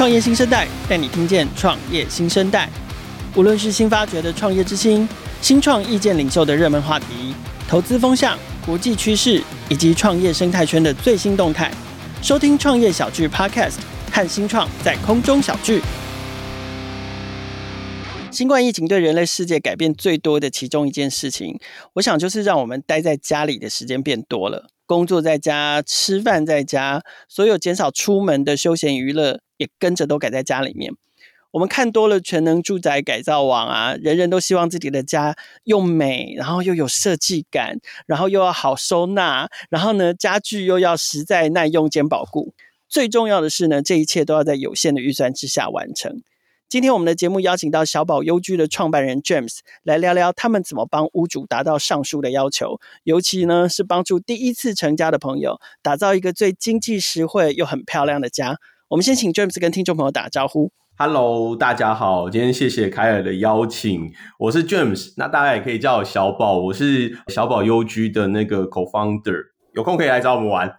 创业新生代带你听见创业新生代。无论是新发掘的创业之星、新创意见领袖的热门话题、投资风向、国际趋势以及创业生态圈的最新动态，收听创业小聚 Podcast，和新创在空中小聚。新冠疫情对人类世界改变最多的其中一件事情，我想就是让我们待在家里的时间变多了，工作在家，吃饭在家，所有减少出门的休闲娱乐也跟着都改在家里面。我们看多了全能住宅改造网啊，人人都希望自己的家又美，然后又有设计感，然后又要好收纳，然后呢，家具又要实在耐用兼保固。最重要的是呢，这一切都要在有限的预算之下完成。今天我们的节目邀请到小宝优居的创办人 James 来聊聊他们怎么帮屋主达到上述的要求，尤其呢是帮助第一次成家的朋友打造一个最经济实惠又很漂亮的家。我们先请 James 跟听众朋友打个招呼。Hello，大家好，今天谢谢凯尔的邀请，我是 James，那大家也可以叫我小宝，我是小宝优居的那个 Co-founder，有空可以来找我们玩。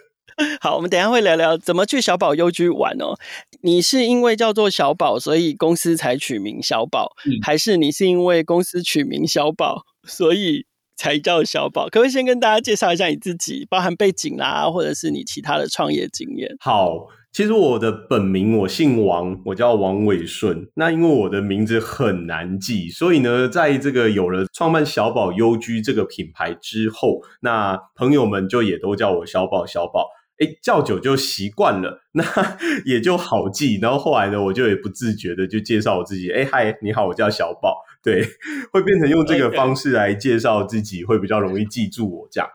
好，我们等一下会聊聊怎么去小宝优居玩哦。你是因为叫做小宝，所以公司才取名小宝，嗯，还是你是因为公司取名小宝，所以才叫小宝？可不可以先跟大家介绍一下你自己，包含背景啦，或者是你其他的创业经验？好，其实我的本名我姓王，我叫王伟顺。那因为我的名字很难记，所以呢，在这个有了创办小宝优居这个品牌之后，那朋友们就也都叫我小宝小宝。哎，叫久就习惯了，那也就好记。然后后来呢，我就也不自觉的就介绍我自己。哎，嗨，你好，我叫小宝。对，会变成用这个方式来介绍自己，会比较容易记住我这样。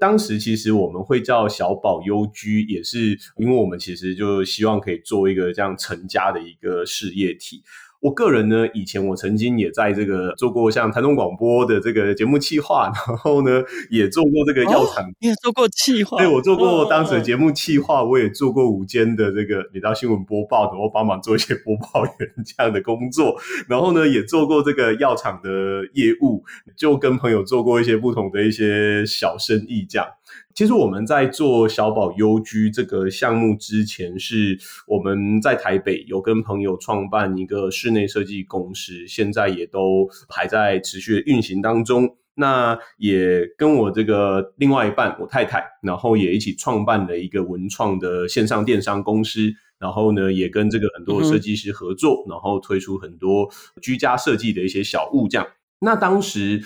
当时其实我们会叫小宝优居，也是因为我们其实就希望可以做一个这样成家的一个事业体。我个人呢，以前我曾经也在这个做过像台中广播的这个节目企划，然后呢，也做过这个药厂，你也做过企划，对，我做过当时的节目企划，我也做过午间的这个你到新闻播报，然后帮忙做一些播报员这样的工作，然后呢，也做过这个药厂的业务，就跟朋友做过一些不同的一些小生意这样。其实我们在做小宝优居这个项目之前，是我们在台北有跟朋友创办一个室内设计公司，现在也都还在持续的运行当中。那也跟我这个另外一半，我太太，然后也一起创办了一个文创的线上电商公司，然后呢，也跟这个很多设计师合作，然后推出很多居家设计的一些小物这样。那当时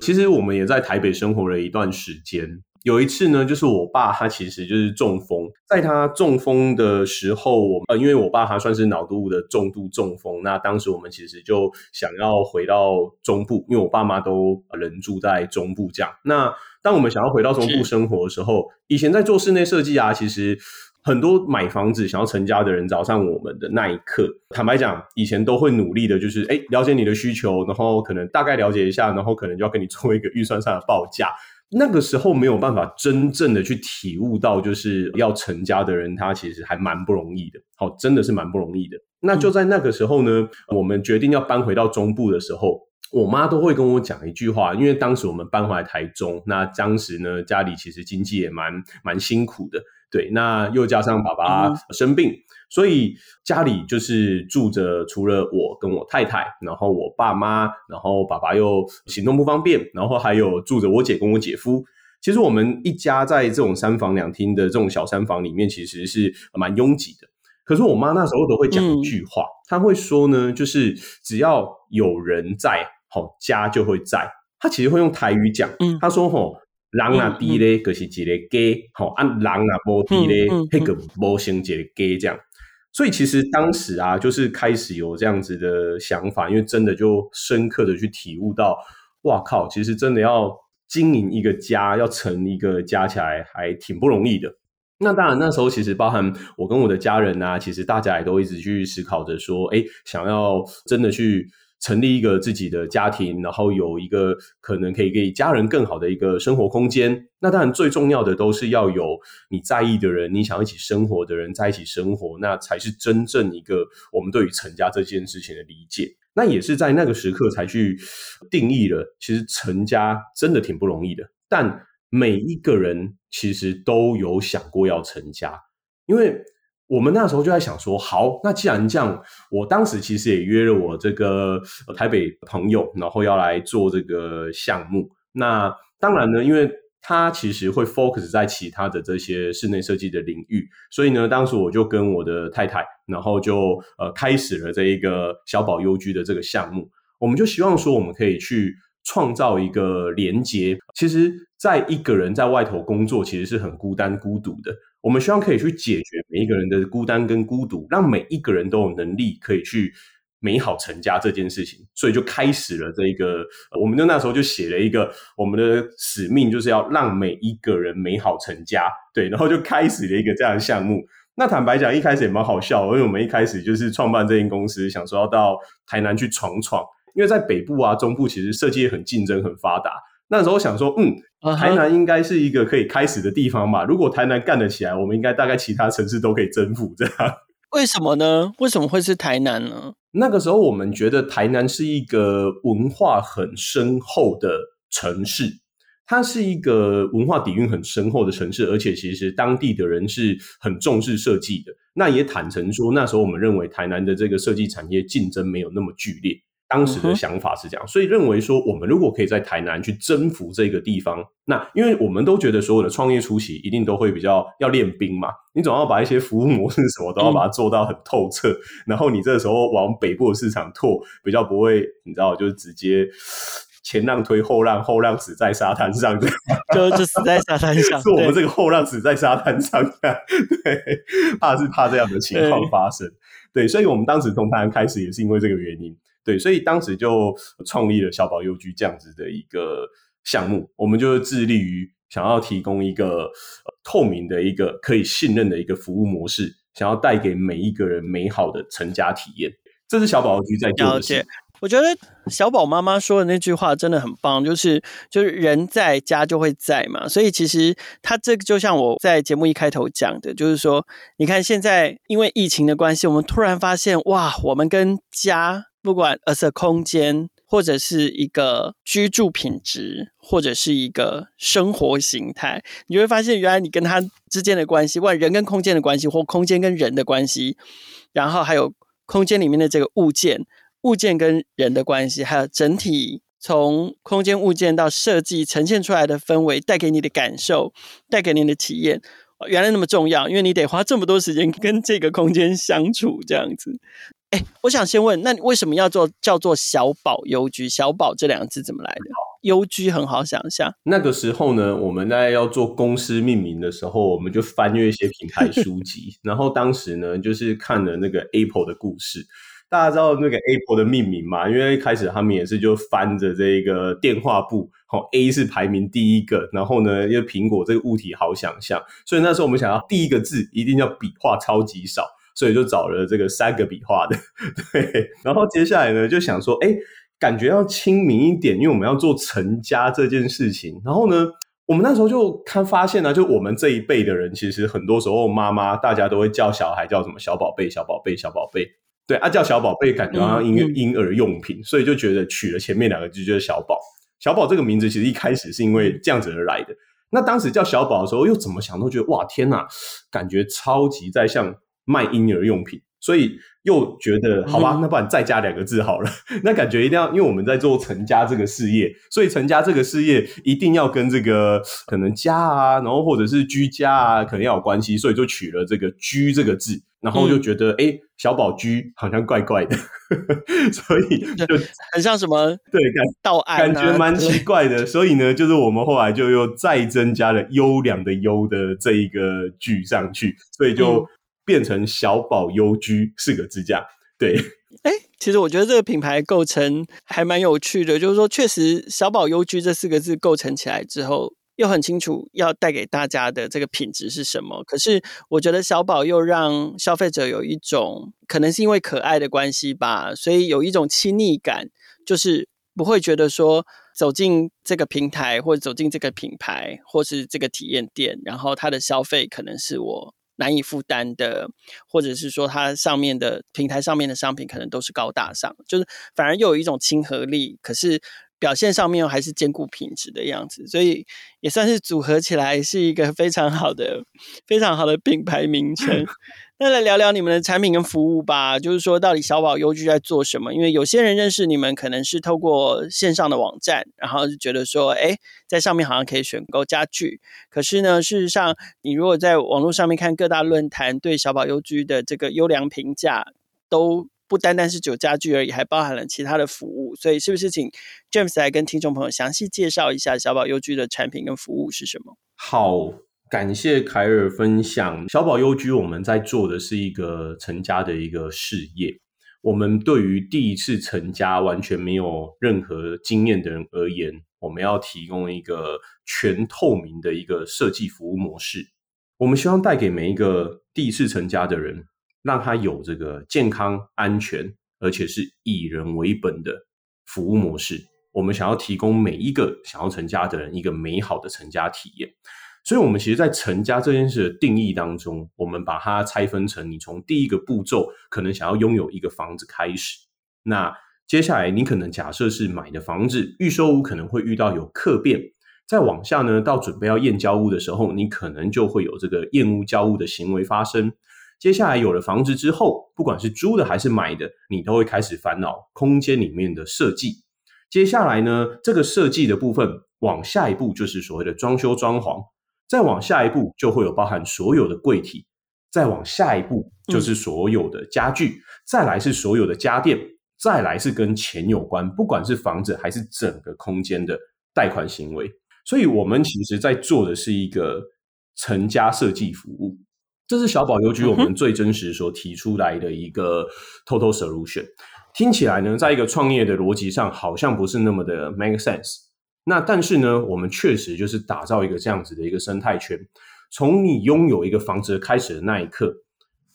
其实我们也在台北生活了一段时间。有一次呢，就是我爸他其实就是中风，在他中风的时候，我呃，因为我爸他算是脑度的重度中风，那当时我们其实就想要回到中部，因为我爸妈都人住在中部这样。那当我们想要回到中部生活的时候，以前在做室内设计啊，其实很多买房子想要成家的人找上我们的那一刻，坦白讲，以前都会努力的，就是诶了解你的需求，然后可能大概了解一下，然后可能就要跟你做一个预算上的报价。那个时候没有办法真正的去体悟到，就是要成家的人，他其实还蛮不容易的。好，真的是蛮不容易的。那就在那个时候呢，我们决定要搬回到中部的时候，我妈都会跟我讲一句话，因为当时我们搬回来台中，那当时呢，家里其实经济也蛮蛮辛苦的。对，那又加上爸爸生病。嗯所以家里就是住着除了我跟我太太，然后我爸妈，然后爸爸又行动不方便，然后还有住着我姐跟我姐夫。其实我们一家在这种三房两厅的这种小三房里面，其实是蛮拥挤的。可是我妈那时候都会讲一句话，嗯、她会说呢，就是只要有人在，好家就会在。她其实会用台语讲，嗯、她说吼，人若低咧，就是一个家，好啊，人若无低咧，那个无成一个家这样。所以其实当时啊，就是开始有这样子的想法，因为真的就深刻的去体悟到，哇靠，其实真的要经营一个家，要成一个家起来还挺不容易的。那当然那时候其实包含我跟我的家人啊，其实大家也都一直去思考着说，哎，想要真的去。成立一个自己的家庭，然后有一个可能可以给家人更好的一个生活空间。那当然最重要的都是要有你在意的人，你想一起生活的人在一起生活，那才是真正一个我们对于成家这件事情的理解。那也是在那个时刻才去定义了，其实成家真的挺不容易的。但每一个人其实都有想过要成家，因为我们那时候就在想说，好，那既然这样，我当时其实也约了我这个台北朋友，然后要来做这个项目。那当然呢，因为他其实会 focus 在其他的这些室内设计的领域，所以呢，当时我就跟我的太太，然后就呃开始了这一个小宝优居的这个项目。我们就希望说，我们可以去创造一个连接。其实，在一个人在外头工作，其实是很孤单孤独的。我们希望可以去解决每一个人的孤单跟孤独，让每一个人都有能力可以去美好成家这件事情，所以就开始了这一个，我们就那时候就写了一个我们的使命，就是要让每一个人美好成家，对，然后就开始了一个这样的项目。那坦白讲，一开始也蛮好笑，因为我们一开始就是创办这间公司，想说要到台南去闯闯，因为在北部啊、中部其实设计很竞争、很发达。那时候想说，嗯。台南应该是一个可以开始的地方吧？如果台南干得起来，我们应该大概其他城市都可以征服。这样，为什么呢？为什么会是台南呢？那个时候我们觉得台南是一个文化很深厚的城市，它是一个文化底蕴很深厚的城市，而且其实当地的人是很重视设计的。那也坦诚说，那时候我们认为台南的这个设计产业竞争没有那么剧烈。当时的想法是这样，所以认为说，我们如果可以在台南去征服这个地方，那因为我们都觉得所有的创业初期一定都会比较要练兵嘛，你总要把一些服务模式什么都要把它做到很透彻，嗯、然后你这个时候往北部的市场拓，比较不会，你知道，就是直接前浪推后浪，后浪死在沙滩上，就就死在沙滩上，是我们这个后浪死在沙滩上，对，怕是怕这样的情况发生，对，对，所以我们当时从台南开始也是因为这个原因。对，所以当时就创立了小宝优居这样子的一个项目，我们就致力于想要提供一个透明的一个可以信任的一个服务模式，想要带给每一个人美好的成家体验。这是小宝优居在做的事。我觉得小宝妈妈说的那句话真的很棒，就是就是人在家就会在嘛，所以其实他这个就像我在节目一开头讲的，就是说，你看现在因为疫情的关系，我们突然发现哇，我们跟家。不管 as a 空间，或者是一个居住品质，或者是一个生活形态，你会发现，原来你跟他之间的关系，不管人跟空间的关系，或空间跟人的关系，然后还有空间里面的这个物件，物件跟人的关系，还有整体从空间物件到设计呈现出来的氛围，带给你的感受，带给你的体验，原来那么重要，因为你得花这么多时间跟这个空间相处，这样子。哎，我想先问，那你为什么要做叫做小宝邮局？小宝这两个字怎么来的？邮局很好想象。那个时候呢，我们在要做公司命名的时候，我们就翻阅一些品牌书籍，然后当时呢，就是看了那个 Apple 的故事。大家知道那个 Apple 的命名嘛？因为一开始他们也是就翻着这个电话簿，好，A 是排名第一个，然后呢，因为苹果这个物体好想象，所以那时候我们想要第一个字一定要笔画超级少。所以就找了这个三个笔画的，对，然后接下来呢，就想说，哎，感觉要亲民一点，因为我们要做成家这件事情。然后呢，我们那时候就看发现呢、啊，就我们这一辈的人，其实很多时候妈妈大家都会叫小孩叫什么小宝贝、小宝贝、小宝贝，对啊，叫小宝贝感觉好像婴婴儿用品，所以就觉得取了前面两个字就是小宝。小宝这个名字其实一开始是因为这样子而来的。那当时叫小宝的时候，又怎么想都觉得哇，天哪，感觉超级在像。卖婴儿用品，所以又觉得好吧，那不然再加两个字好了。那感觉一定要，因为我们在做成家这个事业，所以成家这个事业一定要跟这个可能家啊，然后或者是居家啊，可能要有关系，所以就取了这个“居”这个字，然后就觉得哎、嗯欸，小宝居好像怪怪的，所以就很像什么对感道安、啊，感觉蛮奇怪的。所以呢，就是我们后来就又再增加了“优良”的“优”的这一个“居”上去，所以就。变成小宝优居四个字架，对。哎，其实我觉得这个品牌构成还蛮有趣的，就是说，确实小宝优居这四个字构成起来之后，又很清楚要带给大家的这个品质是什么。可是，我觉得小宝又让消费者有一种，可能是因为可爱的关系吧，所以有一种亲昵感，就是不会觉得说走进这个平台，或者走进这个品牌，或是这个体验店，然后它的消费可能是我。难以负担的，或者是说它上面的平台上面的商品可能都是高大上，就是反而又有一种亲和力，可是表现上面还是兼顾品质的样子，所以也算是组合起来是一个非常好的、非常好的品牌名称。那来聊聊你们的产品跟服务吧，就是说到底小宝优居在做什么？因为有些人认识你们可能是透过线上的网站，然后就觉得说，哎，在上面好像可以选购家具。可是呢，事实上，你如果在网络上面看各大论坛对小宝优居的这个优良评价，都不单单是只有家具而已，还包含了其他的服务。所以，是不是请 James 来跟听众朋友详细介绍一下小宝优居的产品跟服务是什么？好。感谢凯尔分享。小宝优居，我们在做的是一个成家的一个事业。我们对于第一次成家完全没有任何经验的人而言，我们要提供一个全透明的一个设计服务模式。我们希望带给每一个第一次成家的人，让他有这个健康、安全，而且是以人为本的服务模式。我们想要提供每一个想要成家的人一个美好的成家体验。所以，我们其实，在成家这件事的定义当中，我们把它拆分成：你从第一个步骤，可能想要拥有一个房子开始。那接下来，你可能假设是买的房子，预售屋可能会遇到有客变。再往下呢，到准备要验交屋的时候，你可能就会有这个验屋交屋的行为发生。接下来有了房子之后，不管是租的还是买的，你都会开始烦恼空间里面的设计。接下来呢，这个设计的部分往下一步就是所谓的装修装潢。再往下一步就会有包含所有的柜体，再往下一步就是所有的家具，再来是所有的家电，再来是跟钱有关，不管是房子还是整个空间的贷款行为。所以，我们其实在做的是一个成家设计服务，这是小宝邮局我们最真实所提出来的一个 total solution。嗯、听起来呢，在一个创业的逻辑上，好像不是那么的 make sense。那但是呢，我们确实就是打造一个这样子的一个生态圈，从你拥有一个房子的开始的那一刻，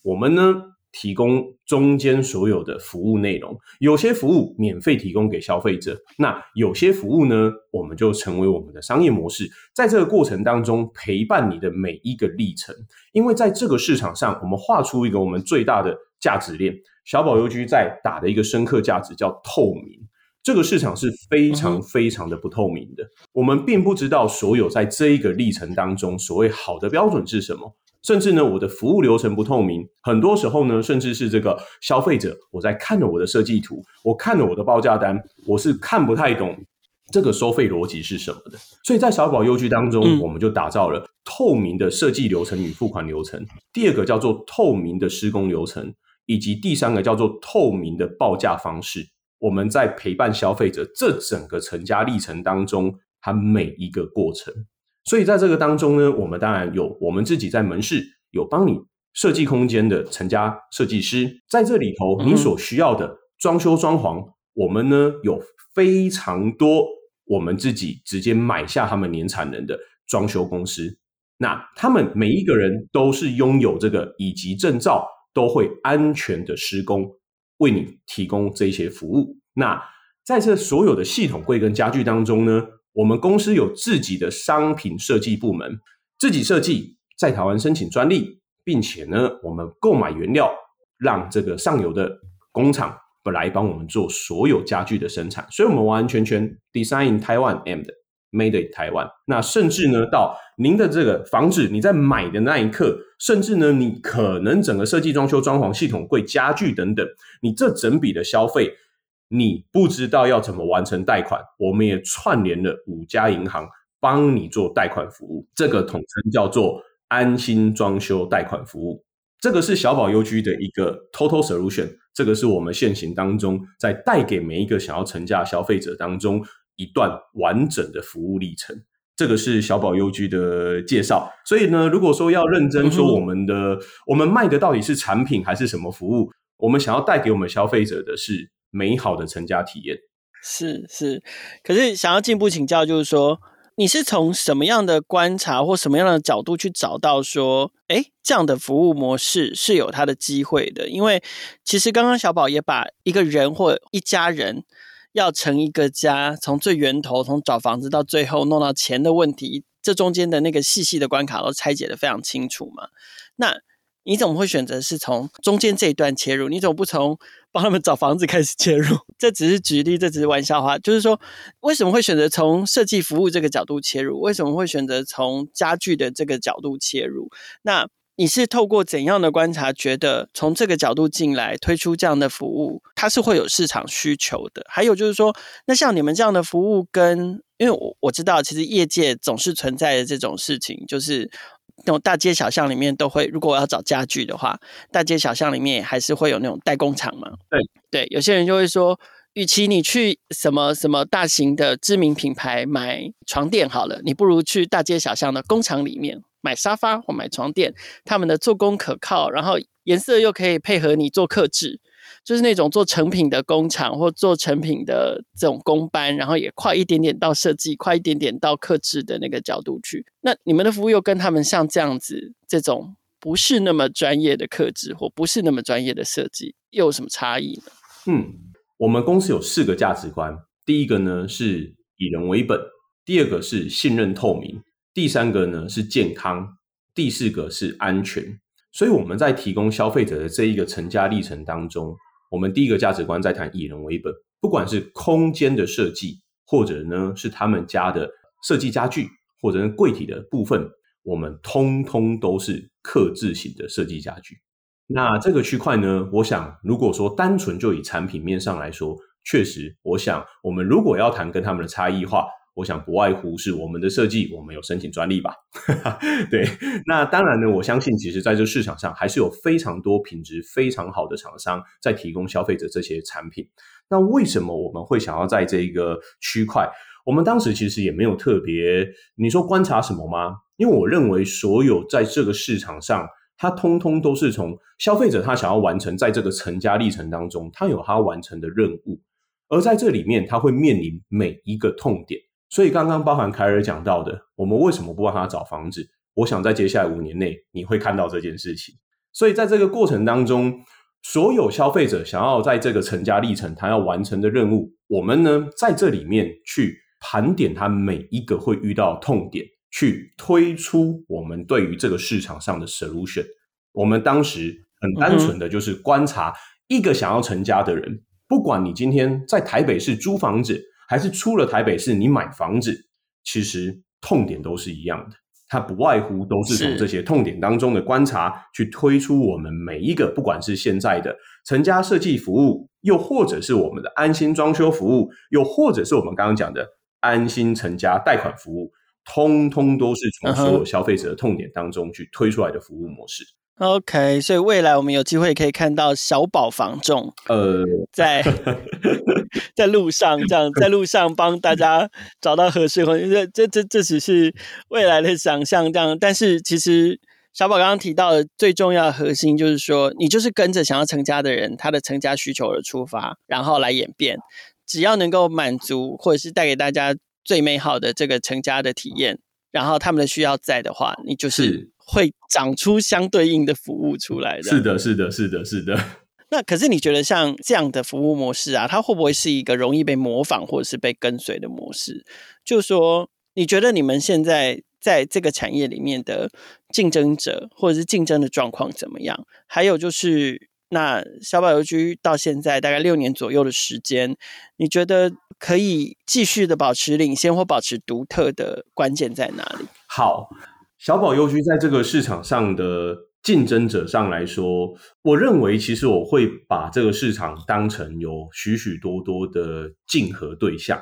我们呢提供中间所有的服务内容，有些服务免费提供给消费者，那有些服务呢，我们就成为我们的商业模式，在这个过程当中陪伴你的每一个历程，因为在这个市场上，我们画出一个我们最大的价值链，小宝邮局在打的一个深刻价值叫透明。这个市场是非常非常的不透明的，我们并不知道所有在这一个历程当中所谓好的标准是什么，甚至呢，我的服务流程不透明，很多时候呢，甚至是这个消费者，我在看了我的设计图，我看了我的报价单，我是看不太懂这个收费逻辑是什么的。所以在小宝优居当中，我们就打造了透明的设计流程与付款流程，第二个叫做透明的施工流程，以及第三个叫做透明的报价方式。我们在陪伴消费者这整个成家历程当中，它每一个过程。所以在这个当中呢，我们当然有我们自己在门市有帮你设计空间的成家设计师，在这里头你所需要的装修装潢，我们呢有非常多我们自己直接买下他们年产能的装修公司。那他们每一个人都是拥有这个以及证照，都会安全的施工。为你提供这些服务。那在这所有的系统柜跟家具当中呢，我们公司有自己的商品设计部门，自己设计，在台湾申请专利，并且呢，我们购买原料，让这个上游的工厂本来帮我们做所有家具的生产，所以我们完完全全 design in Taiwan and made in Taiwan。那甚至呢，到您的这个房子，你在买的那一刻。甚至呢，你可能整个设计、装修、装潢、系统柜、家具等等，你这整笔的消费，你不知道要怎么完成贷款，我们也串联了五家银行帮你做贷款服务，这个统称叫做安心装修贷款服务。这个是小宝优居的一个 total solution，这个是我们现行当中在带给每一个想要成家消费者当中一段完整的服务历程。这个是小宝优居的介绍，所以呢，如果说要认真说我们的，嗯、我们卖的到底是产品还是什么服务？我们想要带给我们消费者的是美好的成家体验。是是，可是想要进一步请教，就是说你是从什么样的观察或什么样的角度去找到说，哎，这样的服务模式是有它的机会的？因为其实刚刚小宝也把一个人或一家人。要成一个家，从最源头，从找房子到最后弄到钱的问题，这中间的那个细细的关卡都拆解得非常清楚嘛。那你怎么会选择是从中间这一段切入？你怎么不从 帮他们找房子开始切入？这只是举例，这只是玩笑话。就是说，为什么会选择从设计服务这个角度切入？为什么会选择从家具的这个角度切入？那你是透过怎样的观察，觉得从这个角度进来推出这样的服务，它是会有市场需求的？还有就是说，那像你们这样的服务跟，因为我我知道，其实业界总是存在的这种事情，就是那种大街小巷里面都会，如果我要找家具的话，大街小巷里面还是会有那种代工厂嘛。对对，有些人就会说，与其你去什么什么大型的知名品牌买床垫好了，你不如去大街小巷的工厂里面。买沙发或买床垫，他们的做工可靠，然后颜色又可以配合你做客制，就是那种做成品的工厂或做成品的这种工班，然后也快一点点到设计，快一点点到客制的那个角度去。那你们的服务又跟他们像这样子，这种不是那么专业的客制或不是那么专业的设计，又有什么差异呢？嗯，我们公司有四个价值观，第一个呢是以人为本，第二个是信任透明。第三个呢是健康，第四个是安全。所以我们在提供消费者的这一个成家历程当中，我们第一个价值观在谈以人为本，不管是空间的设计，或者呢是他们家的设计家具，或者是柜体的部分，我们通通都是客制型的设计家具。那这个区块呢，我想如果说单纯就以产品面上来说，确实，我想我们如果要谈跟他们的差异化。我想不外乎是我们的设计，我们有申请专利吧？对，那当然呢，我相信其实在这市场上还是有非常多品质非常好的厂商在提供消费者这些产品。那为什么我们会想要在这个区块？我们当时其实也没有特别，你说观察什么吗？因为我认为所有在这个市场上，它通通都是从消费者他想要完成在这个成家历程当中，他有他完成的任务，而在这里面他会面临每一个痛点。所以刚刚包含凯尔讲到的，我们为什么不帮他找房子？我想在接下来五年内你会看到这件事情。所以在这个过程当中，所有消费者想要在这个成家历程他要完成的任务，我们呢在这里面去盘点他每一个会遇到痛点，去推出我们对于这个市场上的 solution。我们当时很单纯的就是观察一个想要成家的人，不管你今天在台北市租房子。还是出了台北市，你买房子，其实痛点都是一样的。它不外乎都是从这些痛点当中的观察，去推出我们每一个，不管是现在的成家设计服务，又或者是我们的安心装修服务，又或者是我们刚刚讲的安心成家贷款服务，通通都是从所有消费者的痛点当中去推出来的服务模式。OK，所以未来我们有机会可以看到小宝房仲，呃，在 在路上这样，在路上帮大家找到合适婚，这这这这只是未来的想象这样。但是其实小宝刚刚提到的最重要的核心就是说，你就是跟着想要成家的人他的成家需求而出发，然后来演变。只要能够满足或者是带给大家最美好的这个成家的体验，然后他们的需要在的话，你就是。是会长出相对应的服务出来的。是的，是的，是的，是的。那可是你觉得像这样的服务模式啊，它会不会是一个容易被模仿或者是被跟随的模式？就说，你觉得你们现在在这个产业里面的竞争者或者是竞争的状况怎么样？还有就是，那小宝邮局到现在大概六年左右的时间，你觉得可以继续的保持领先或保持独特的关键在哪里？好。小宝邮局在这个市场上的竞争者上来说，我认为其实我会把这个市场当成有许许多多的竞合对象。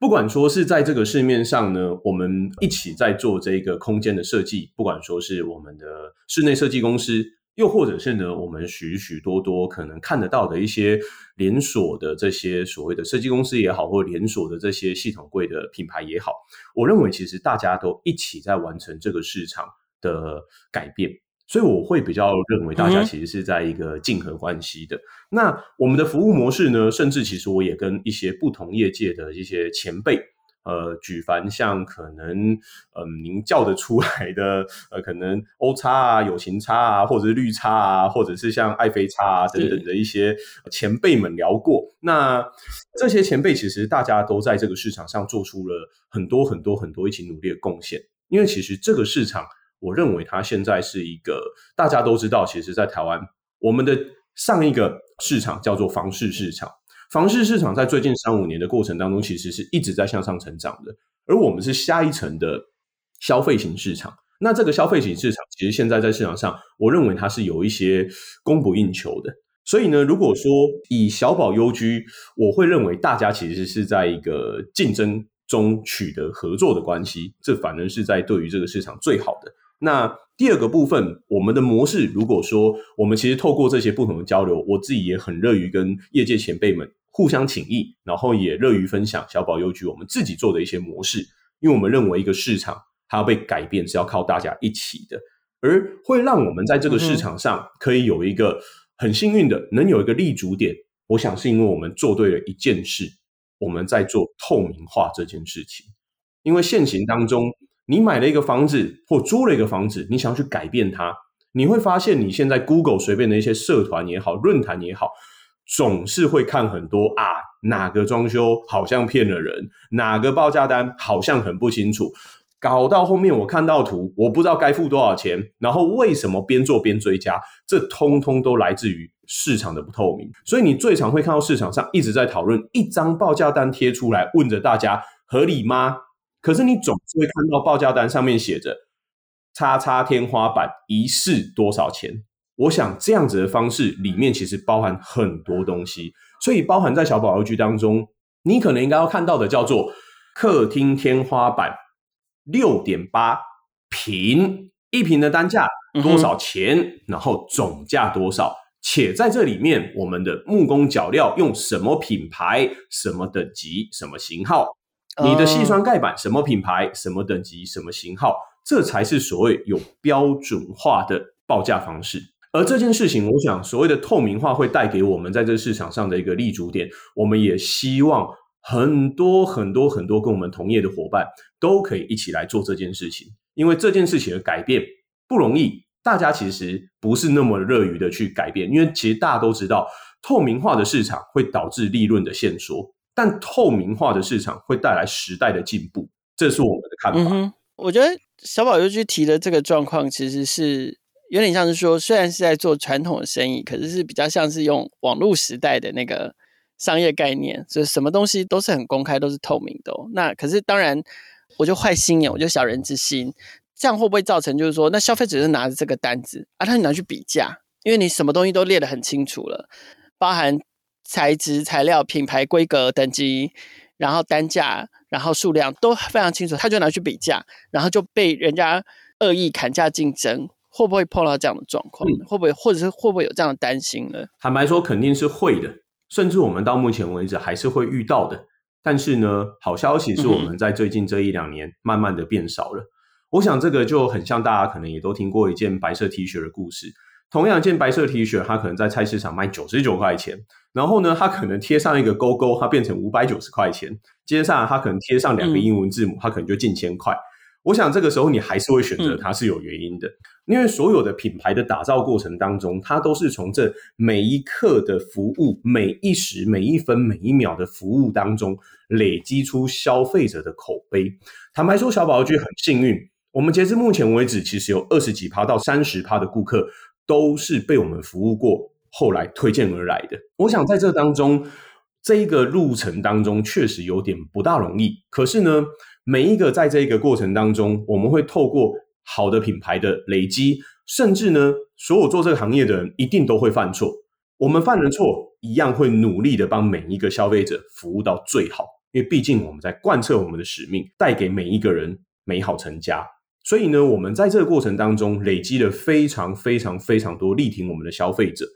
不管说是在这个市面上呢，我们一起在做这个空间的设计，不管说是我们的室内设计公司。又或者是呢，我们许许多多可能看得到的一些连锁的这些所谓的设计公司也好，或连锁的这些系统柜的品牌也好，我认为其实大家都一起在完成这个市场的改变，所以我会比较认为大家其实是在一个竞合关系的。嗯、那我们的服务模式呢，甚至其实我也跟一些不同业界的一些前辈。呃，举凡像可能，嗯，您叫得出来的，呃，可能欧叉啊、友情叉啊，或者是绿叉啊，或者是像爱妃叉啊等等的一些前辈们聊过。那这些前辈其实大家都在这个市场上做出了很多很多很多一起努力的贡献。因为其实这个市场，我认为它现在是一个大家都知道，其实，在台湾，我们的上一个市场叫做房市市场。房市市场在最近三五年的过程当中，其实是一直在向上成长的。而我们是下一层的消费型市场。那这个消费型市场，其实现在在市场上，我认为它是有一些供不应求的。所以呢，如果说以小宝优居，我会认为大家其实是在一个竞争中取得合作的关系，这反而是在对于这个市场最好的。那第二个部分，我们的模式，如果说我们其实透过这些不同的交流，我自己也很乐于跟业界前辈们互相请益，然后也乐于分享小宝邮局我们自己做的一些模式，因为我们认为一个市场它要被改变是要靠大家一起的，而会让我们在这个市场上可以有一个。很幸运的能有一个立足点，我想是因为我们做对了一件事，我们在做透明化这件事情。因为现行当中，你买了一个房子或租了一个房子，你想要去改变它，你会发现你现在 Google 随便的一些社团也好，论坛也好，总是会看很多啊，哪个装修好像骗了人，哪个报价单好像很不清楚。搞到后面，我看到图，我不知道该付多少钱，然后为什么边做边追加，这通通都来自于市场的不透明。所以你最常会看到市场上一直在讨论一张报价单贴出来，问着大家合理吗？可是你总是会看到报价单上面写着“叉叉天花板一室多少钱”。我想这样子的方式里面其实包含很多东西，所以包含在小宝优居当中，你可能应该要看到的叫做客厅天花板。六点八平，一平的单价多少钱？嗯、然后总价多少？且在这里面，我们的木工脚料用什么品牌、什么等级、什么型号？你的矽酸盖板什么品牌、什么等级、什么型号？这才是所谓有标准化的报价方式。而这件事情，我想所谓的透明化会带给我们在这个市场上的一个立足点。我们也希望。很多很多很多跟我们同业的伙伴都可以一起来做这件事情，因为这件事情的改变不容易，大家其实不是那么乐于的去改变，因为其实大家都知道，透明化的市场会导致利润的限缩，但透明化的市场会带来时代的进步，这是我们的看法。嗯，我觉得小宝又去提的这个状况，其实是有点像是说，虽然是在做传统的生意，可是是比较像是用网络时代的那个。商业概念，就是什么东西都是很公开，都是透明的哦。那可是当然，我就坏心眼，我就小人之心，这样会不会造成就是说，那消费者是拿着这个单子啊，他就拿去比价，因为你什么东西都列得很清楚了，包含材质、材料、品牌、规格、等级，然后单价，然后数量都非常清楚，他就拿去比价，然后就被人家恶意砍价竞争，会不会碰到这样的状况？嗯，会不会，或者是会不会有这样的担心呢？坦白说，肯定是会的。甚至我们到目前为止还是会遇到的，但是呢，好消息是我们在最近这一两年慢慢的变少了。嗯、我想这个就很像大家可能也都听过一件白色 T 恤的故事。同样一件白色 T 恤，它可能在菜市场卖九十九块钱，然后呢，它可能贴上一个勾勾，它变成五百九十块钱。接下来它可能贴上两个英文字母，它可能就近千块。我想这个时候你还是会选择它是有原因的，因为所有的品牌的打造过程当中，它都是从这每一刻的服务、每一时、每一分、每一秒的服务当中累积出消费者的口碑。坦白说，小宝优居很幸运，我们截至目前为止，其实有二十几趴到三十趴的顾客都是被我们服务过，后来推荐而来的。我想在这当中，这一个路程当中确实有点不大容易，可是呢，每一个在这个过程当中，我们会透过好的品牌的累积，甚至呢，所有做这个行业的人一定都会犯错。我们犯了错，一样会努力的帮每一个消费者服务到最好，因为毕竟我们在贯彻我们的使命，带给每一个人美好成家。所以呢，我们在这个过程当中累积了非常非常非常多力挺我们的消费者。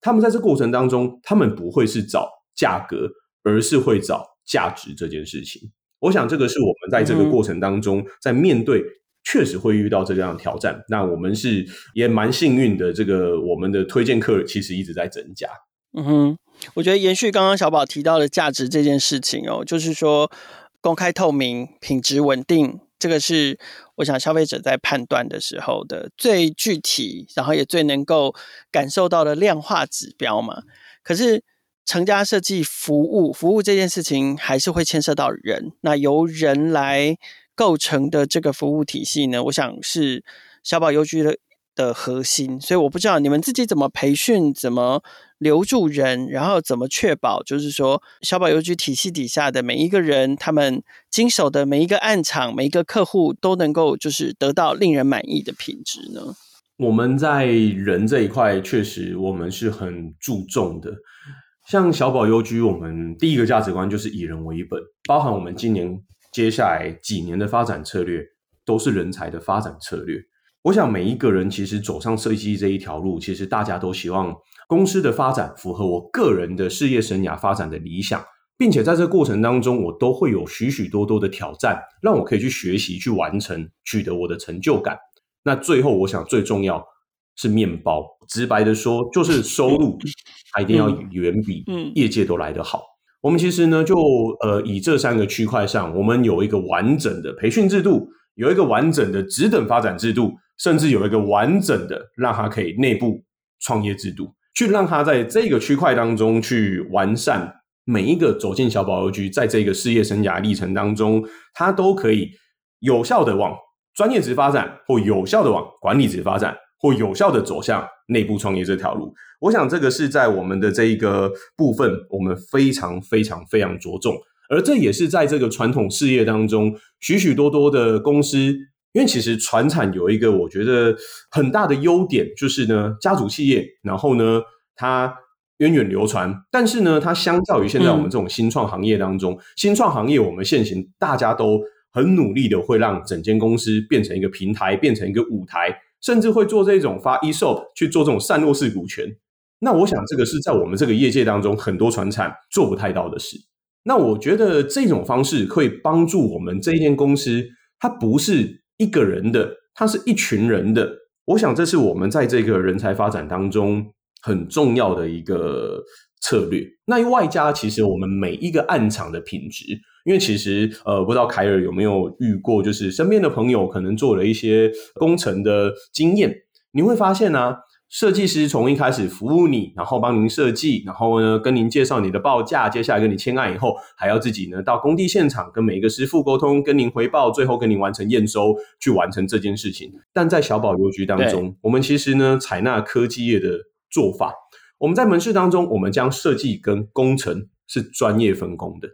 他们在这过程当中，他们不会是找价格，而是会找价值这件事情。我想这个是我们在这个过程当中，在面对确实会遇到这样的挑战。那我们是也蛮幸运的，这个我们的推荐客其实一直在增加。嗯哼，我觉得延续刚刚小宝提到的价值这件事情哦，就是说公开透明、品质稳定，这个是我想消费者在判断的时候的最具体，然后也最能够感受到的量化指标嘛。可是。成家设计服务，服务这件事情还是会牵涉到人。那由人来构成的这个服务体系呢，我想是小宝邮局的的核心。所以我不知道你们自己怎么培训，怎么留住人，然后怎么确保，就是说小宝优居体系底下的每一个人，他们经手的每一个案场、每一个客户都能够就是得到令人满意的品质呢？我们在人这一块，确实我们是很注重的。像小宝优居，我们第一个价值观就是以人为本，包含我们今年接下来几年的发展策略，都是人才的发展策略。我想每一个人其实走上设计这一条路，其实大家都希望公司的发展符合我个人的事业生涯发展的理想，并且在这个过程当中，我都会有许许多多的挑战，让我可以去学习、去完成、取得我的成就感。那最后，我想最重要。是面包，直白的说，就是收入，它一定要远比业界都来得好。我们其实呢，就呃，以这三个区块上，我们有一个完整的培训制度，有一个完整的职等发展制度，甚至有一个完整的让他可以内部创业制度，去让他在这个区块当中去完善每一个走进小宝优居，在这个事业生涯历程当中，他都可以有效的往专业值发展，或有效的往管理值发展。或有效的走向内部创业这条路，我想这个是在我们的这一个部分，我们非常非常非常着重，而这也是在这个传统事业当中，许许多多的公司，因为其实船产有一个我觉得很大的优点，就是呢家族企业，然后呢它源远流传，但是呢它相较于现在我们这种新创行业当中，嗯、新创行业我们现行大家都很努力的会让整间公司变成一个平台，变成一个舞台。甚至会做这种发 ESOP 去做这种散落式股权，那我想这个是在我们这个业界当中很多船产做不太到的事。那我觉得这种方式可以帮助我们这一间公司，它不是一个人的，他是一群人的。我想这是我们在这个人才发展当中很重要的一个策略。那外加其实我们每一个暗场的品质。因为其实，呃，不知道凯尔有没有遇过，就是身边的朋友可能做了一些工程的经验，你会发现呢、设计师从一开始服务你，然后帮您设计，然后呢跟您介绍你的报价，接下来跟你签案以后，还要自己呢到工地现场跟每一个师傅沟通，跟您回报，最后跟您完成验收，去完成这件事情。但在小宝邮局当中，我们其实呢采纳科技业的做法，我们在门市当中，我们将设计跟工程是专业分工的。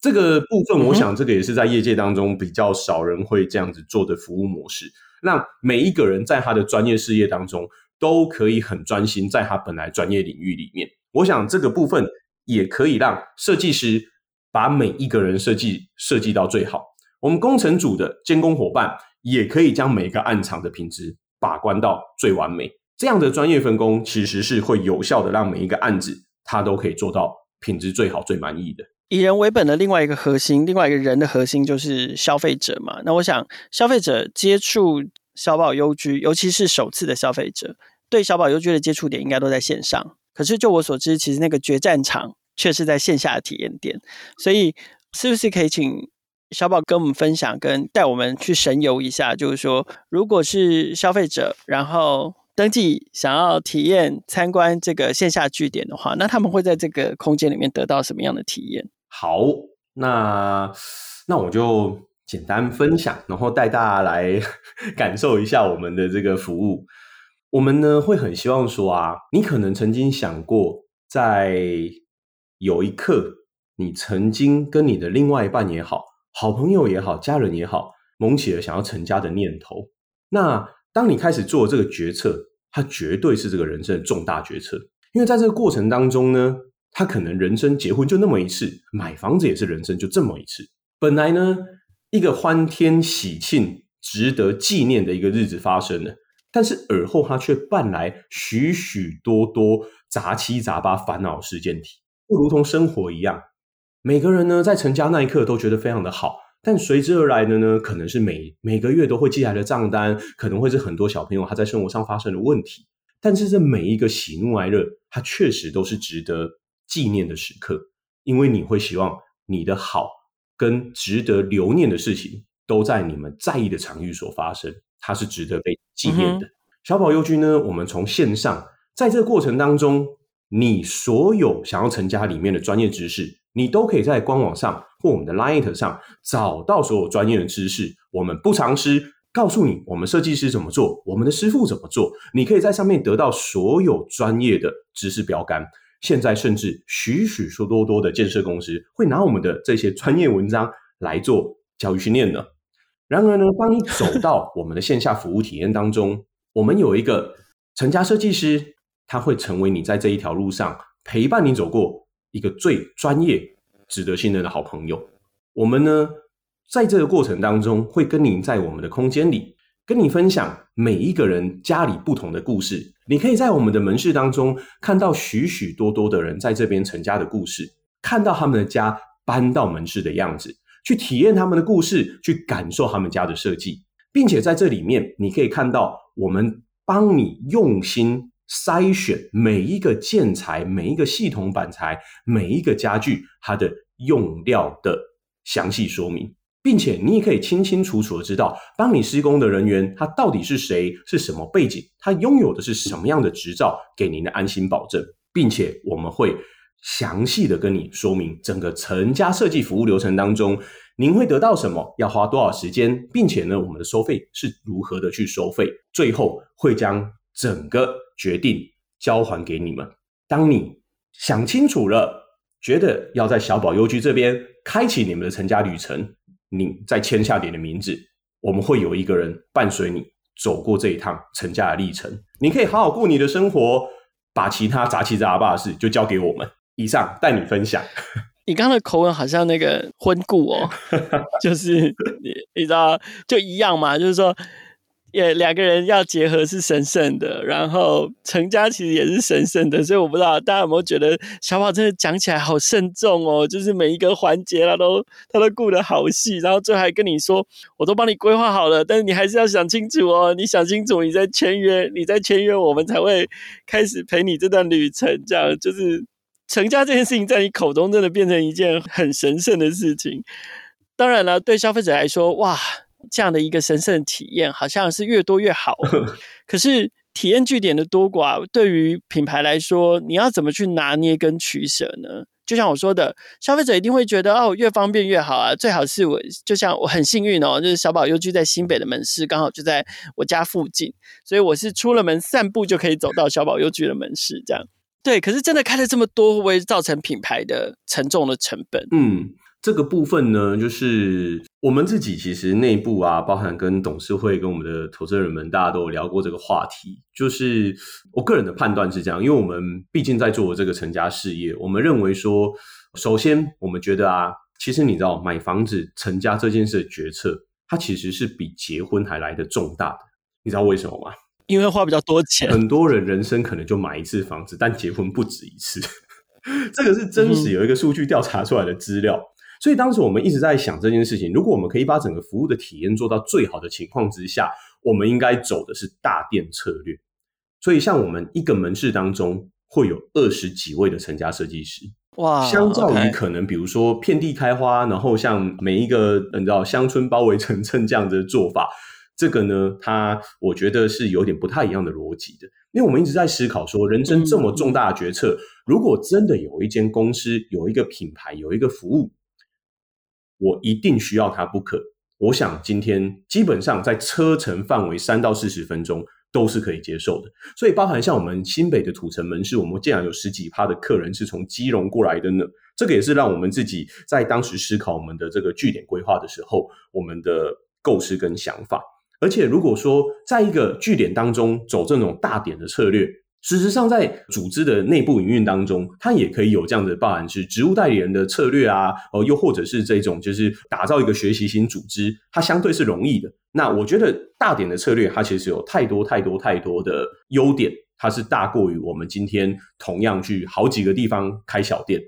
这个部分，我想这个也是在业界当中比较少人会这样子做的服务模式，让每一个人在他的专业事业当中都可以很专心在他本来专业领域里面。我想这个部分也可以让设计师把每一个人设计设计到最好。我们工程组的监工伙伴也可以将每个案场的品质把关到最完美。这样的专业分工其实是会有效的让每一个案子他都可以做到品质最好、最满意的。以人为本的另外一个核心，另外一个人的核心就是消费者嘛。那我想，消费者接触小宝优居，尤其是首次的消费者，对小宝优居的接触点应该都在线上。可是就我所知，其实那个决战场却是在线下的体验店。所以，是不是可以请小宝跟我们分享，跟带我们去神游一下？就是说，如果是消费者，然后登记想要体验参观这个线下据点的话，那他们会在这个空间里面得到什么样的体验？好，那那我就简单分享，然后带大家来感受一下我们的这个服务。我们呢会很希望说啊，你可能曾经想过，在有一刻，你曾经跟你的另外一半也好，好朋友也好，家人也好，萌起了想要成家的念头。那当你开始做这个决策，它绝对是这个人生的重大决策，因为在这个过程当中呢。他可能人生结婚就那么一次，买房子也是人生就这么一次。本来呢，一个欢天喜庆、值得纪念的一个日子发生了，但是而后他却伴来许许多多杂七杂八烦恼事件体，不如同生活一样。每个人呢，在成家那一刻都觉得非常的好，但随之而来的呢，可能是每每个月都会寄来的账单，可能会是很多小朋友他在生活上发生的问题。但是这每一个喜怒哀乐，它确实都是值得。纪念的时刻，因为你会希望你的好跟值得留念的事情都在你们在意的场域所发生，它是值得被纪念的。嗯、小宝优居呢，我们从线上在这个过程当中，你所有想要成家里面的专业知识，你都可以在官网上或我们的 Line 上找到所有专业的知识。我们不藏私，告诉你我们设计师怎么做，我们的师傅怎么做。你可以在上面得到所有专业的知识标杆。现在甚至许许多多的建设公司会拿我们的这些专业文章来做教育训练呢。然而呢，当你走到我们的线下服务体验当中，我们有一个成家设计师，他会成为你在这一条路上陪伴你走过一个最专业、值得信任的好朋友。我们呢，在这个过程当中，会跟您在我们的空间里，跟你分享每一个人家里不同的故事。你可以在我们的门市当中看到许许多多的人在这边成家的故事，看到他们的家搬到门市的样子，去体验他们的故事，去感受他们家的设计，并且在这里面，你可以看到我们帮你用心筛选每一个建材、每一个系统板材、每一个家具它的用料的详细说明。并且你也可以清清楚楚的知道，帮你施工的人员他到底是谁，是什么背景，他拥有的是什么样的执照，给您的安心保证。并且我们会详细的跟你说明整个成家设计服务流程当中，您会得到什么，要花多少时间，并且呢，我们的收费是如何的去收费，最后会将整个决定交还给你们。当你想清楚了，觉得要在小宝优居这边开启你们的成家旅程。你再签下你的名字，我们会有一个人伴随你走过这一趟成家的历程。你可以好好过你的生活，把其他杂七杂八的事就交给我们。以上带你分享。你刚刚的口吻好像那个婚故哦，就是你你知道就一样嘛，就是说。也两个人要结合是神圣的，然后成家其实也是神圣的，所以我不知道大家有没有觉得小宝真的讲起来好慎重哦，就是每一个环节他都他都顾得好细，然后最后还跟你说我都帮你规划好了，但是你还是要想清楚哦，你想清楚你再签约，你再签约我们才会开始陪你这段旅程，这样就是成家这件事情在你口中真的变成一件很神圣的事情。当然了，对消费者来说，哇。这样的一个神圣体验，好像是越多越好。可是体验据点的多寡，对于品牌来说，你要怎么去拿捏跟取舍呢？就像我说的，消费者一定会觉得哦，越方便越好啊。最好是我，就像我很幸运哦，就是小宝优居在新北的门市，刚好就在我家附近，所以我是出了门散步就可以走到小宝优居的门市。这样对，可是真的开了这么多，会不会造成品牌的沉重的成本？嗯。这个部分呢，就是我们自己其实内部啊，包含跟董事会、跟我们的投资人们，大家都有聊过这个话题。就是我个人的判断是这样，因为我们毕竟在做这个成家事业，我们认为说，首先我们觉得啊，其实你知道，买房子成家这件事的决策，它其实是比结婚还来得重大的。你知道为什么吗？因为花比较多钱。很多人人生可能就买一次房子，但结婚不止一次。这个是真实有一个数据调查出来的资料。嗯所以当时我们一直在想这件事情，如果我们可以把整个服务的体验做到最好的情况之下，我们应该走的是大店策略。所以像我们一个门市当中会有二十几位的成家设计师，哇，相较于可能比如说遍地开花，然后像每一个你知道乡村包围城镇这样子的做法，这个呢，它我觉得是有点不太一样的逻辑的。因为我们一直在思考说，人生这么重大的决策，如果真的有一间公司、有一个品牌、有一个服务。我一定需要它不可。我想今天基本上在车程范围三到四十分钟都是可以接受的。所以包含像我们新北的土城门市，我们竟然有十几趴的客人是从基隆过来的呢。这个也是让我们自己在当时思考我们的这个据点规划的时候，我们的构思跟想法。而且如果说在一个据点当中走这种大点的策略。事实上，在组织的内部营运当中，它也可以有这样的，包含是职务代理人的策略啊，哦，又或者是这种就是打造一个学习型组织，它相对是容易的。那我觉得大点的策略，它其实有太多太多太多的优点，它是大过于我们今天同样去好几个地方开小店。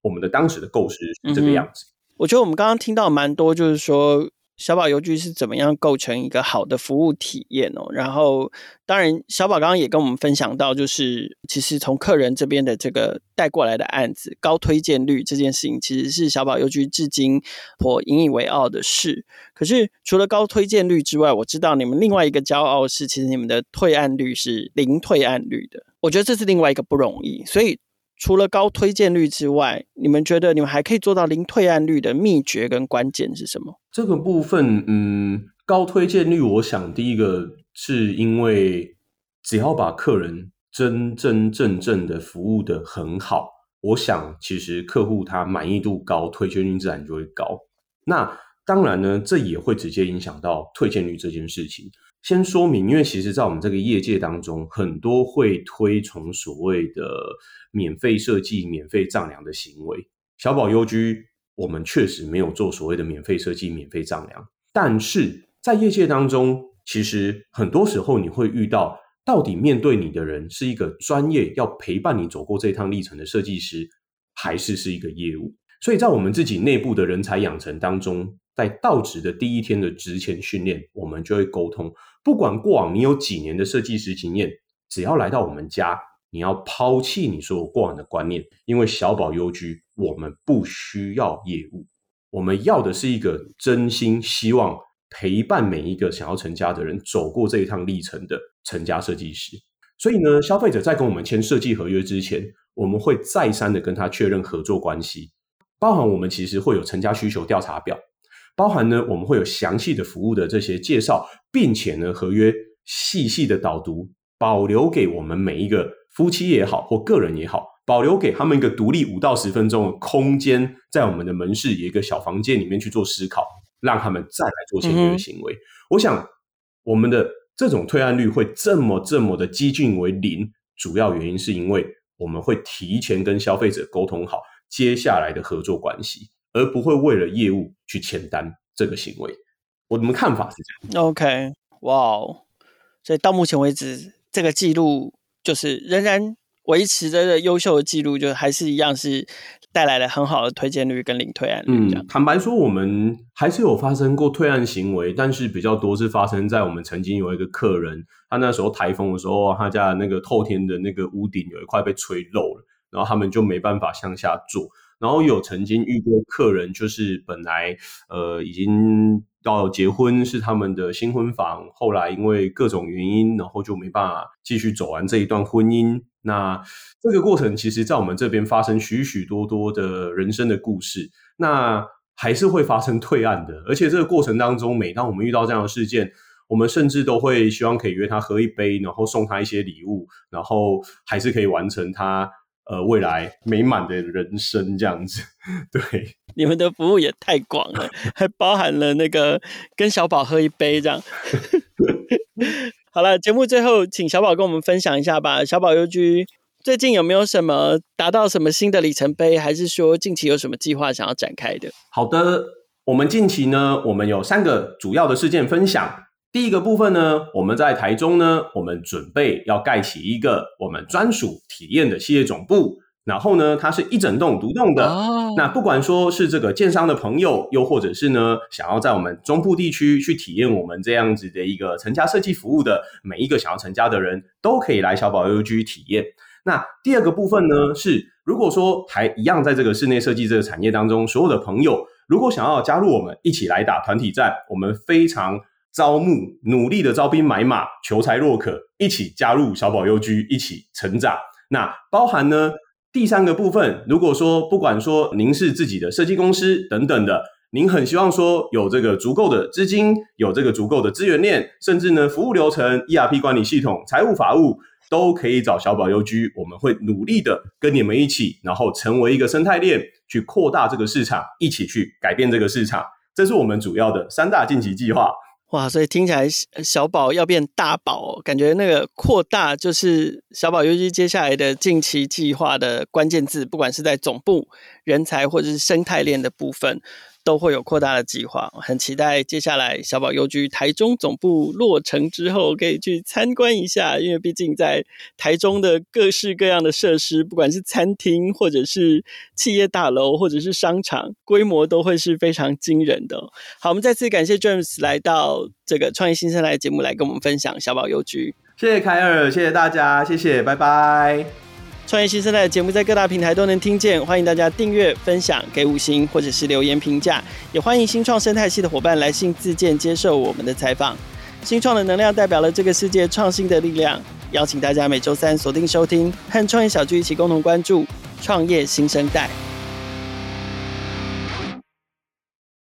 我们的当时的构思是这个样子。嗯，我觉得我们刚刚听到蛮多，就是说。小宝邮局是怎么样构成一个好的服务体验哦？然后，当然，小宝刚刚也跟我们分享到，就是其实从客人这边的这个带过来的案子，高推荐率这件事情，其实是小宝邮局至今颇引以为傲的事。可是，除了高推荐率之外，我知道你们另外一个骄傲是，其实你们的退案率是零退案率的。我觉得这是另外一个不容易，所以。除了高推荐率之外，你们觉得你们还可以做到零退案率的秘诀跟关键是什么？这个部分，嗯，高推荐率，我想第一个是因为只要把客人真真正正的服务得很好，我想其实客户他满意度高，推荐率自然就会高。那当然呢，这也会直接影响到推荐率这件事情。先说明，因为其实，在我们这个业界当中，很多会推崇所谓的免费设计、免费丈量的行为。小宝优居，我们确实没有做所谓的免费设计、免费丈量。但是在业界当中，其实很多时候你会遇到，到底面对你的人是一个专业要陪伴你走过这趟历程的设计师，还是是一个业务？所以在我们自己内部的人才养成当中，在到职的第一天的职前训练，我们就会沟通。不管过往你有几年的设计师经验，只要来到我们家，你要抛弃你所有过往的观念，因为小宝优居，我们不需要业务，我们要的是一个真心希望陪伴每一个想要成家的人走过这一趟历程的成家设计师。所以呢，消费者在跟我们签设计合约之前，我们会再三的跟他确认合作关系，包含我们其实会有成家需求调查表。包含呢，我们会有详细的服务的这些介绍，并且呢，合约细细的导读，保留给我们每一个夫妻也好，或个人也好，保留给他们一个独立五到十分钟的空间，在我们的门市有一个小房间里面去做思考，让他们再来做签约的行为。嗯、我想，我们的这种退案率会这么这么的接近为零，主要原因是因为我们会提前跟消费者沟通好接下来的合作关系。而不会为了业务去签单这个行为，我们看法是这样。OK，哇哦，所以到目前为止，这个记录就是仍然维持着的优秀的记录，就还是一样是带来了很好的推荐率跟零退案率。嗯，坦白说，我们还是有发生过退案行为，但是比较多是发生在我们曾经有一个客人，他那时候台风的时候，他家那个透天的那个屋顶有一块被吹漏了，然后他们就没办法向下做。然后有曾经遇过客人，就是本来呃已经到结婚是他们的新婚房，后来因为各种原因，然后就没办法继续走完这一段婚姻。那这个过程其实，在我们这边发生许许多多的人生的故事，那还是会发生退案的。而且这个过程当中，每当我们遇到这样的事件，我们甚至都会希望可以约他喝一杯，然后送他一些礼物，然后还是可以完成他。呃，未来美满的人生这样子，对，你们的服务也太广了，还包含了那个跟小宝喝一杯这样。好了，节目最后，请小宝跟我们分享一下吧。小宝优居最近有没有什么达到什么新的里程碑，还是说近期有什么计划想要展开的？好的，我们近期呢，我们有三个主要的事件分享。第一个部分呢，我们在台中呢，我们准备要盖起一个我们专属体验的系列总部。然后呢，它是一整栋独栋的。Oh. 那不管说是这个建商的朋友，又或者是呢，想要在我们中部地区去体验我们这样子的一个成家设计服务的每一个想要成家的人，都可以来小宝 U G 体验。那第二个部分呢，是如果说还一样在这个室内设计这个产业当中，所有的朋友如果想要加入我们一起来打团体战，我们非常。招募努力的招兵买马，求才若渴，一起加入小宝优居，一起成长。那包含呢，第三个部分，如果说不管说您是自己的设计公司等等的，您很希望说有这个足够的资金，有这个足够的资源链，甚至呢服务流程、ERP 管理系统、财务法务都可以找小宝优居。我们会努力的跟你们一起，然后成为一个生态链，去扩大这个市场，一起去改变这个市场。这是我们主要的三大晋级计划。哇，所以听起来小宝要变大宝，感觉那个扩大就是小宝尤其接下来的近期计划的关键字，不管是在总部人才或者是生态链的部分。都会有扩大的计划，很期待接下来小宝优居台中总部落成之后，可以去参观一下。因为毕竟在台中的各式各样的设施，不管是餐厅，或者是企业大楼，或者是商场，规模都会是非常惊人的。好，我们再次感谢 James 来到这个创业新生代节目来跟我们分享小宝优居。谢谢凯尔，谢谢大家，谢谢，拜拜。创业新生代的节目在各大平台都能听见，欢迎大家订阅、分享、给五星或者是留言评价，也欢迎新创生态系的伙伴来信自荐接受我们的采访。新创的能量代表了这个世界创新的力量，邀请大家每周三锁定收听，和创业小聚一起共同关注创业新生代。